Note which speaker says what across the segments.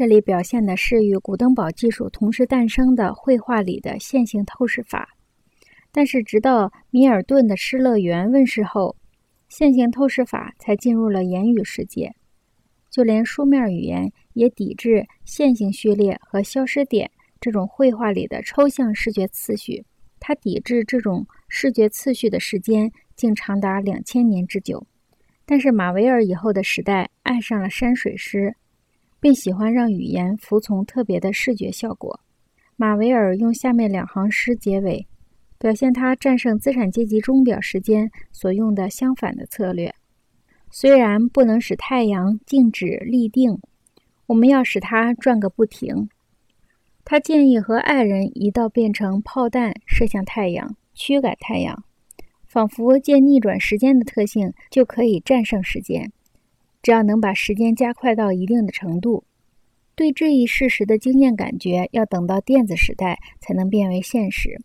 Speaker 1: 这里表现的是与古登堡技术同时诞生的绘画里的线性透视法。但是，直到米尔顿的《失乐园》问世后，线性透视法才进入了言语世界。就连书面语言也抵制线性序列和消失点这种绘画里的抽象视觉次序。它抵制这种视觉次序的时间竟长达两千年之久。但是，马维尔以后的时代爱上了山水诗，并喜欢让语言服从特别的视觉效果。马维尔用下面两行诗结尾。表现他战胜资产阶级钟表时间所用的相反的策略。虽然不能使太阳静止立定，我们要使它转个不停。他建议和爱人一道变成炮弹射向太阳，驱赶太阳，仿佛借逆转时间的特性就可以战胜时间。只要能把时间加快到一定的程度，对这一事实的经验感觉要等到电子时代才能变为现实。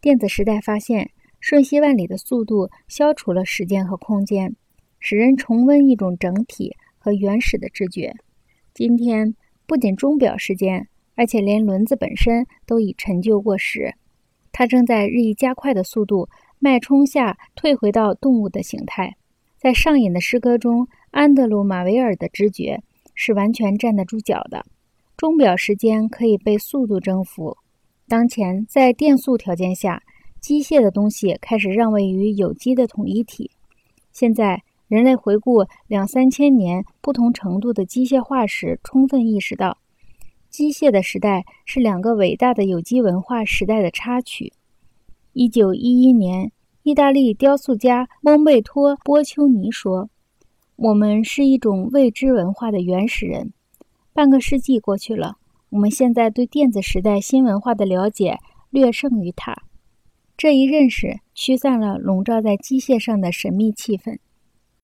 Speaker 1: 电子时代发现瞬息万里的速度消除了时间和空间，使人重温一种整体和原始的知觉。今天不仅钟表时间，而且连轮子本身都已陈旧过时，它正在日益加快的速度脉冲下退回到动物的形态。在上瘾的诗歌中，安德鲁·马维尔的知觉是完全站得住脚的。钟表时间可以被速度征服。当前，在电速条件下，机械的东西开始让位于有机的统一体。现在，人类回顾两三千年不同程度的机械化时，充分意识到，机械的时代是两个伟大的有机文化时代的插曲。一九一一年，意大利雕塑家蒙贝托·波丘尼说：“我们是一种未知文化的原始人。”半个世纪过去了。我们现在对电子时代新文化的了解略胜于他。这一认识驱散了笼罩在机械上的神秘气氛。